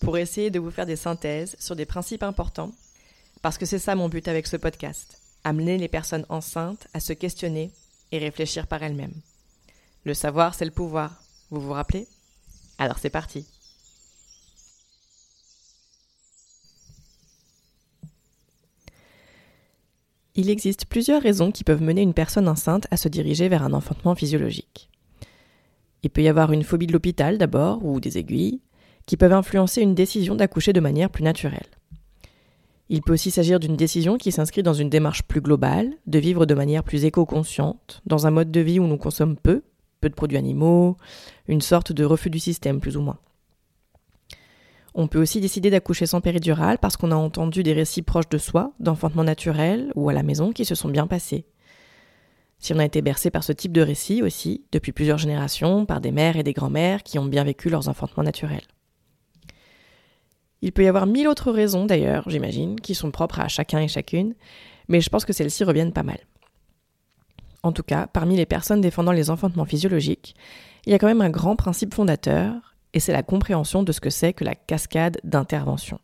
pour essayer de vous faire des synthèses sur des principes importants, parce que c'est ça mon but avec ce podcast, amener les personnes enceintes à se questionner et réfléchir par elles-mêmes. Le savoir, c'est le pouvoir, vous vous rappelez? Alors c'est parti. Il existe plusieurs raisons qui peuvent mener une personne enceinte à se diriger vers un enfantement physiologique. Il peut y avoir une phobie de l'hôpital d'abord, ou des aiguilles, qui peuvent influencer une décision d'accoucher de manière plus naturelle. Il peut aussi s'agir d'une décision qui s'inscrit dans une démarche plus globale, de vivre de manière plus éco-consciente, dans un mode de vie où l'on consomme peu, peu de produits animaux, une sorte de refus du système plus ou moins. On peut aussi décider d'accoucher sans péridurale parce qu'on a entendu des récits proches de soi, d'enfantement naturel ou à la maison qui se sont bien passés. Si on a été bercé par ce type de récit aussi, depuis plusieurs générations, par des mères et des grands-mères qui ont bien vécu leurs enfantements naturels. Il peut y avoir mille autres raisons d'ailleurs, j'imagine, qui sont propres à chacun et chacune, mais je pense que celles-ci reviennent pas mal. En tout cas, parmi les personnes défendant les enfantements physiologiques, il y a quand même un grand principe fondateur, et c'est la compréhension de ce que c'est que la cascade d'intervention.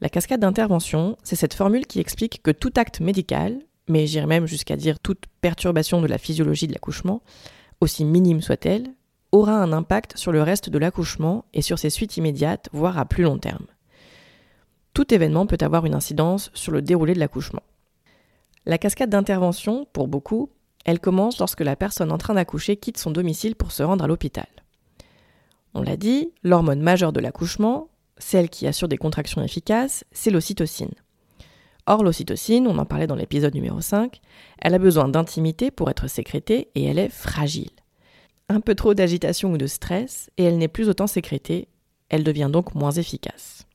La cascade d'intervention, c'est cette formule qui explique que tout acte médical, mais j'irais même jusqu'à dire toute perturbation de la physiologie de l'accouchement, aussi minime soit-elle, aura un impact sur le reste de l'accouchement et sur ses suites immédiates, voire à plus long terme. Tout événement peut avoir une incidence sur le déroulé de l'accouchement. La cascade d'intervention, pour beaucoup, elle commence lorsque la personne en train d'accoucher quitte son domicile pour se rendre à l'hôpital. On l'a dit, l'hormone majeure de l'accouchement, celle qui assure des contractions efficaces, c'est l'ocytocine. Or, l'ocytocine, on en parlait dans l'épisode numéro 5, elle a besoin d'intimité pour être sécrétée et elle est fragile un peu trop d'agitation ou de stress et elle n'est plus autant sécrétée, elle devient donc moins efficace.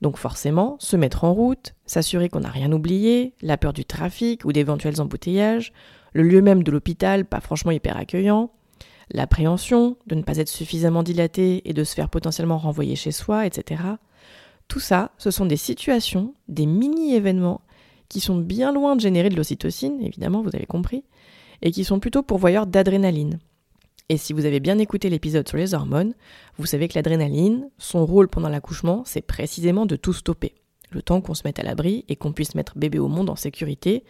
Donc forcément, se mettre en route, s'assurer qu'on n'a rien oublié, la peur du trafic ou d'éventuels embouteillages, le lieu même de l'hôpital pas franchement hyper accueillant, l'appréhension de ne pas être suffisamment dilaté et de se faire potentiellement renvoyer chez soi, etc. Tout ça, ce sont des situations, des mini-événements qui sont bien loin de générer de l'ocytocine, évidemment, vous avez compris, et qui sont plutôt pourvoyeurs d'adrénaline, et si vous avez bien écouté l'épisode sur les hormones, vous savez que l'adrénaline, son rôle pendant l'accouchement, c'est précisément de tout stopper. Le temps qu'on se mette à l'abri et qu'on puisse mettre bébé au monde en sécurité,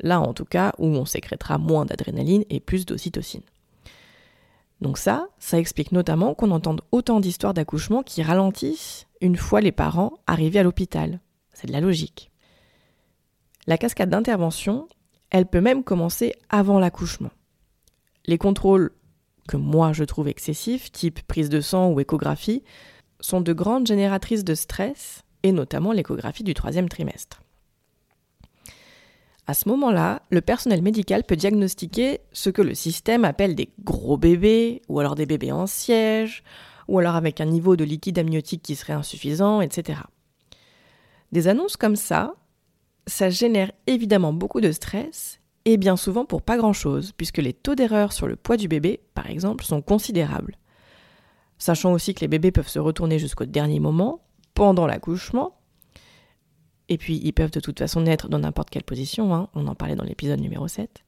là en tout cas où on sécrétera moins d'adrénaline et plus d'ocytocine. Donc ça, ça explique notamment qu'on entende autant d'histoires d'accouchement qui ralentissent une fois les parents arrivés à l'hôpital. C'est de la logique. La cascade d'intervention, elle peut même commencer avant l'accouchement. Les contrôles que moi je trouve excessifs, type prise de sang ou échographie, sont de grandes génératrices de stress, et notamment l'échographie du troisième trimestre. À ce moment-là, le personnel médical peut diagnostiquer ce que le système appelle des gros bébés, ou alors des bébés en siège, ou alors avec un niveau de liquide amniotique qui serait insuffisant, etc. Des annonces comme ça, ça génère évidemment beaucoup de stress, et bien souvent pour pas grand-chose, puisque les taux d'erreur sur le poids du bébé, par exemple, sont considérables. Sachant aussi que les bébés peuvent se retourner jusqu'au dernier moment, pendant l'accouchement, et puis ils peuvent de toute façon naître dans n'importe quelle position, hein, on en parlait dans l'épisode numéro 7.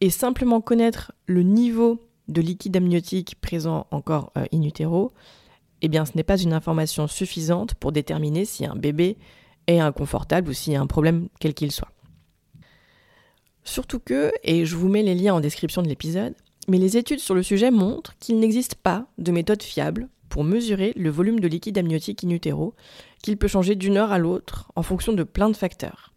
Et simplement connaître le niveau de liquide amniotique présent encore euh, in utero, eh bien ce n'est pas une information suffisante pour déterminer si un bébé est inconfortable ou s'il y a un problème quel qu'il soit. Surtout que, et je vous mets les liens en description de l'épisode, mais les études sur le sujet montrent qu'il n'existe pas de méthode fiable pour mesurer le volume de liquide amniotique in utero, qu'il peut changer d'une heure à l'autre en fonction de plein de facteurs.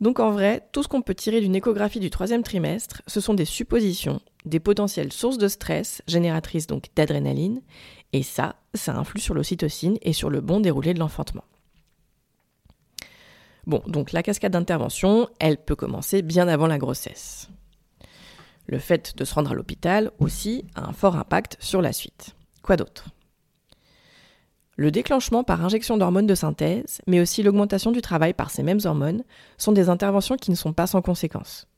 Donc en vrai, tout ce qu'on peut tirer d'une échographie du troisième trimestre, ce sont des suppositions, des potentielles sources de stress, génératrices donc d'adrénaline, et ça, ça influe sur l'ocytocine et sur le bon déroulé de l'enfantement. Bon, donc la cascade d'intervention, elle peut commencer bien avant la grossesse. Le fait de se rendre à l'hôpital aussi a un fort impact sur la suite. Quoi d'autre? Le déclenchement par injection d'hormones de synthèse, mais aussi l'augmentation du travail par ces mêmes hormones, sont des interventions qui ne sont pas sans conséquences.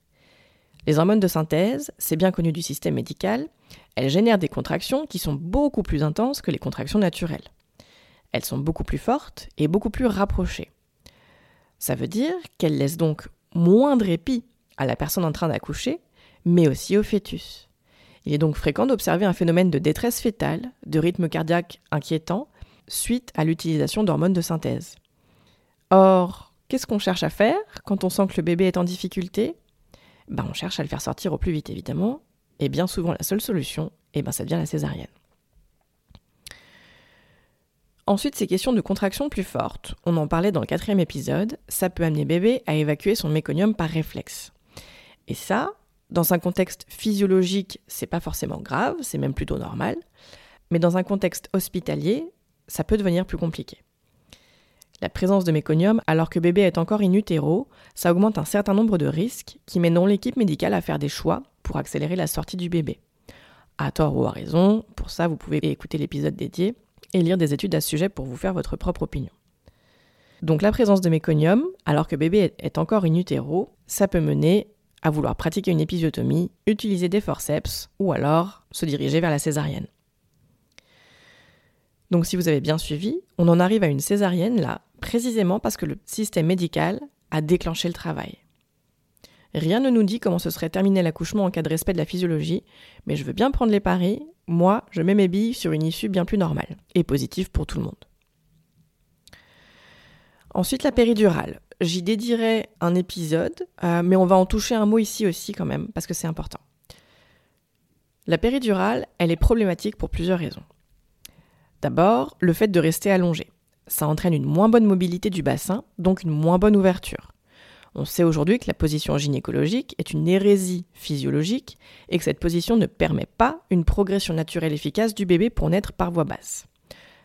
Les hormones de synthèse, c'est bien connu du système médical, elles génèrent des contractions qui sont beaucoup plus intenses que les contractions naturelles. Elles sont beaucoup plus fortes et beaucoup plus rapprochées. Ça veut dire qu'elle laisse donc moins de répit à la personne en train d'accoucher, mais aussi au fœtus. Il est donc fréquent d'observer un phénomène de détresse fétale, de rythme cardiaque inquiétant, suite à l'utilisation d'hormones de synthèse. Or, qu'est-ce qu'on cherche à faire quand on sent que le bébé est en difficulté? Ben, On cherche à le faire sortir au plus vite, évidemment, et bien souvent la seule solution, eh ben, ça devient la césarienne. Ensuite, ces questions de contraction plus fortes, on en parlait dans le quatrième épisode, ça peut amener bébé à évacuer son méconium par réflexe. Et ça, dans un contexte physiologique, c'est pas forcément grave, c'est même plutôt normal, mais dans un contexte hospitalier, ça peut devenir plus compliqué. La présence de méconium alors que bébé est encore in utero, ça augmente un certain nombre de risques qui mèneront l'équipe médicale à faire des choix pour accélérer la sortie du bébé. À tort ou à raison, pour ça vous pouvez écouter l'épisode dédié, et lire des études à ce sujet pour vous faire votre propre opinion. Donc la présence de méconium, alors que bébé est encore in utero, ça peut mener à vouloir pratiquer une épisiotomie, utiliser des forceps ou alors se diriger vers la césarienne. Donc si vous avez bien suivi, on en arrive à une césarienne là, précisément parce que le système médical a déclenché le travail. Rien ne nous dit comment se serait terminé l'accouchement en cas de respect de la physiologie, mais je veux bien prendre les paris moi, je mets mes billes sur une issue bien plus normale et positive pour tout le monde. Ensuite, la péridurale. J'y dédierai un épisode, euh, mais on va en toucher un mot ici aussi quand même, parce que c'est important. La péridurale, elle est problématique pour plusieurs raisons. D'abord, le fait de rester allongé. Ça entraîne une moins bonne mobilité du bassin, donc une moins bonne ouverture. On sait aujourd'hui que la position gynécologique est une hérésie physiologique et que cette position ne permet pas une progression naturelle efficace du bébé pour naître par voie basse.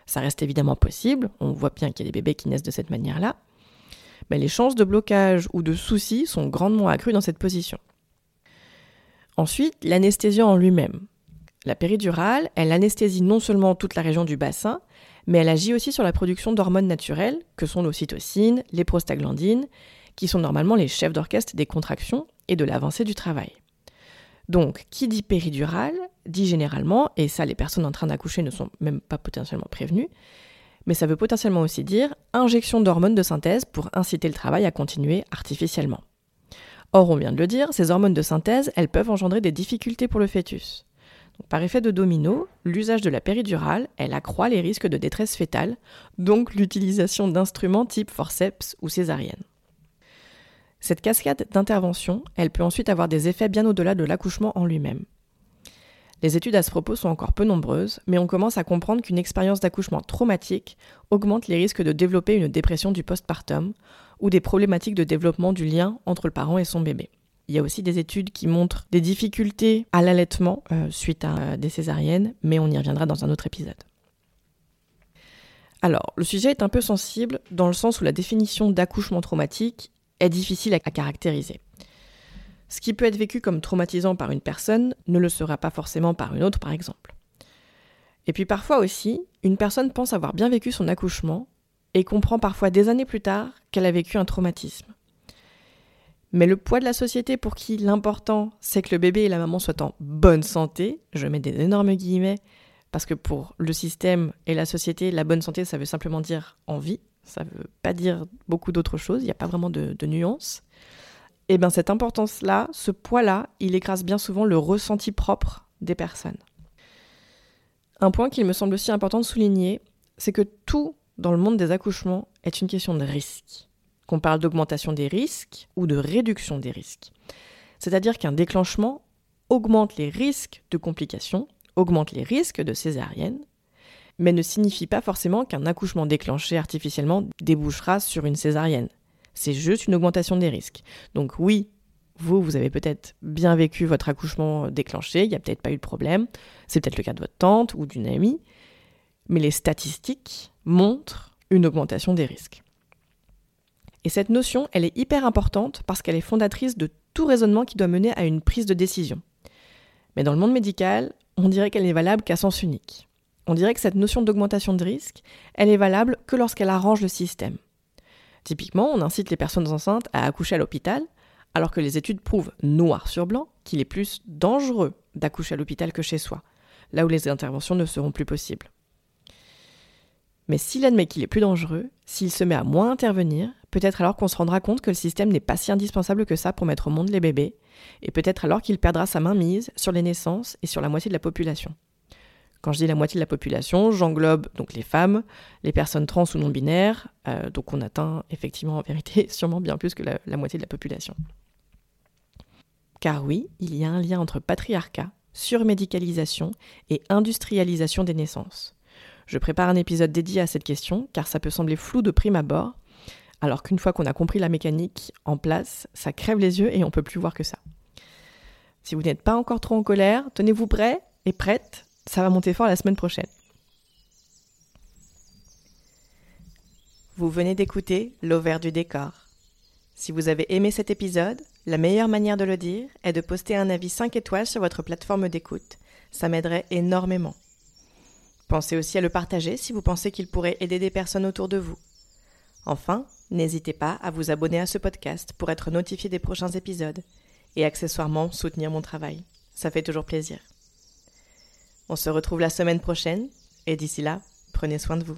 Ça reste évidemment possible, on voit bien qu'il y a des bébés qui naissent de cette manière-là, mais les chances de blocage ou de soucis sont grandement accrues dans cette position. Ensuite, l'anesthésie en lui-même. La péridurale, elle anesthésie non seulement toute la région du bassin, mais elle agit aussi sur la production d'hormones naturelles, que sont l'ocytocine, les prostaglandines, qui sont normalement les chefs d'orchestre des contractions et de l'avancée du travail. Donc, qui dit péridurale dit généralement, et ça les personnes en train d'accoucher ne sont même pas potentiellement prévenues, mais ça veut potentiellement aussi dire injection d'hormones de synthèse pour inciter le travail à continuer artificiellement. Or, on vient de le dire, ces hormones de synthèse, elles peuvent engendrer des difficultés pour le fœtus. par effet de domino, l'usage de la péridurale, elle accroît les risques de détresse fétale, donc l'utilisation d'instruments type forceps ou césarienne. Cette cascade d'intervention, elle peut ensuite avoir des effets bien au-delà de l'accouchement en lui-même. Les études à ce propos sont encore peu nombreuses, mais on commence à comprendre qu'une expérience d'accouchement traumatique augmente les risques de développer une dépression du postpartum ou des problématiques de développement du lien entre le parent et son bébé. Il y a aussi des études qui montrent des difficultés à l'allaitement euh, suite à euh, des césariennes, mais on y reviendra dans un autre épisode. Alors, le sujet est un peu sensible dans le sens où la définition d'accouchement traumatique est difficile à caractériser. Ce qui peut être vécu comme traumatisant par une personne ne le sera pas forcément par une autre, par exemple. Et puis parfois aussi, une personne pense avoir bien vécu son accouchement et comprend parfois des années plus tard qu'elle a vécu un traumatisme. Mais le poids de la société pour qui l'important c'est que le bébé et la maman soient en bonne santé, je mets des énormes guillemets, parce que pour le système et la société, la bonne santé, ça veut simplement dire en vie, ça ne veut pas dire beaucoup d'autres choses, il n'y a pas vraiment de, nuances et eh bien cette importance-là, ce poids-là, il écrase bien souvent le ressenti propre des personnes. Un point qu'il me semble aussi important de souligner, c'est que tout dans le monde des accouchements est une question de risque. Qu'on parle d'augmentation des risques ou de réduction des risques. C'est-à-dire qu'un déclenchement augmente les risques de complications, augmente les risques de césarienne, mais ne signifie pas forcément qu'un accouchement déclenché artificiellement débouchera sur une césarienne. C'est juste une augmentation des risques. Donc oui, vous, vous avez peut-être bien vécu votre accouchement déclenché, il n'y a peut-être pas eu de problème, c'est peut-être le cas de votre tante ou d'une amie, mais les statistiques montrent une augmentation des risques. Et cette notion, elle est hyper importante parce qu'elle est fondatrice de tout raisonnement qui doit mener à une prise de décision. Mais dans le monde médical, on dirait qu'elle n'est valable qu'à sens unique. On dirait que cette notion d'augmentation de risque, elle est valable que lorsqu'elle arrange le système. Typiquement, on incite les personnes enceintes à accoucher à l'hôpital, alors que les études prouvent noir sur blanc qu'il est plus dangereux d'accoucher à l'hôpital que chez soi, là où les interventions ne seront plus possibles. Mais s'il admet qu'il est plus dangereux, s'il se met à moins intervenir, peut-être alors qu'on se rendra compte que le système n'est pas si indispensable que ça pour mettre au monde les bébés, et peut-être alors qu'il perdra sa main mise sur les naissances et sur la moitié de la population. Quand je dis la moitié de la population, j'englobe donc les femmes, les personnes trans ou non binaires, euh, donc on atteint effectivement en vérité sûrement bien plus que la, la moitié de la population. Car oui, il y a un lien entre patriarcat, surmédicalisation et industrialisation des naissances. Je prépare un épisode dédié à cette question car ça peut sembler flou de prime abord, alors qu'une fois qu'on a compris la mécanique en place, ça crève les yeux et on peut plus voir que ça. Si vous n'êtes pas encore trop en colère, tenez-vous prêt et prête ça va monter fort la semaine prochaine. Vous venez d'écouter L'Auvert du décor. Si vous avez aimé cet épisode, la meilleure manière de le dire est de poster un avis 5 étoiles sur votre plateforme d'écoute. Ça m'aiderait énormément. Pensez aussi à le partager si vous pensez qu'il pourrait aider des personnes autour de vous. Enfin, n'hésitez pas à vous abonner à ce podcast pour être notifié des prochains épisodes et accessoirement soutenir mon travail. Ça fait toujours plaisir. On se retrouve la semaine prochaine et d'ici là, prenez soin de vous.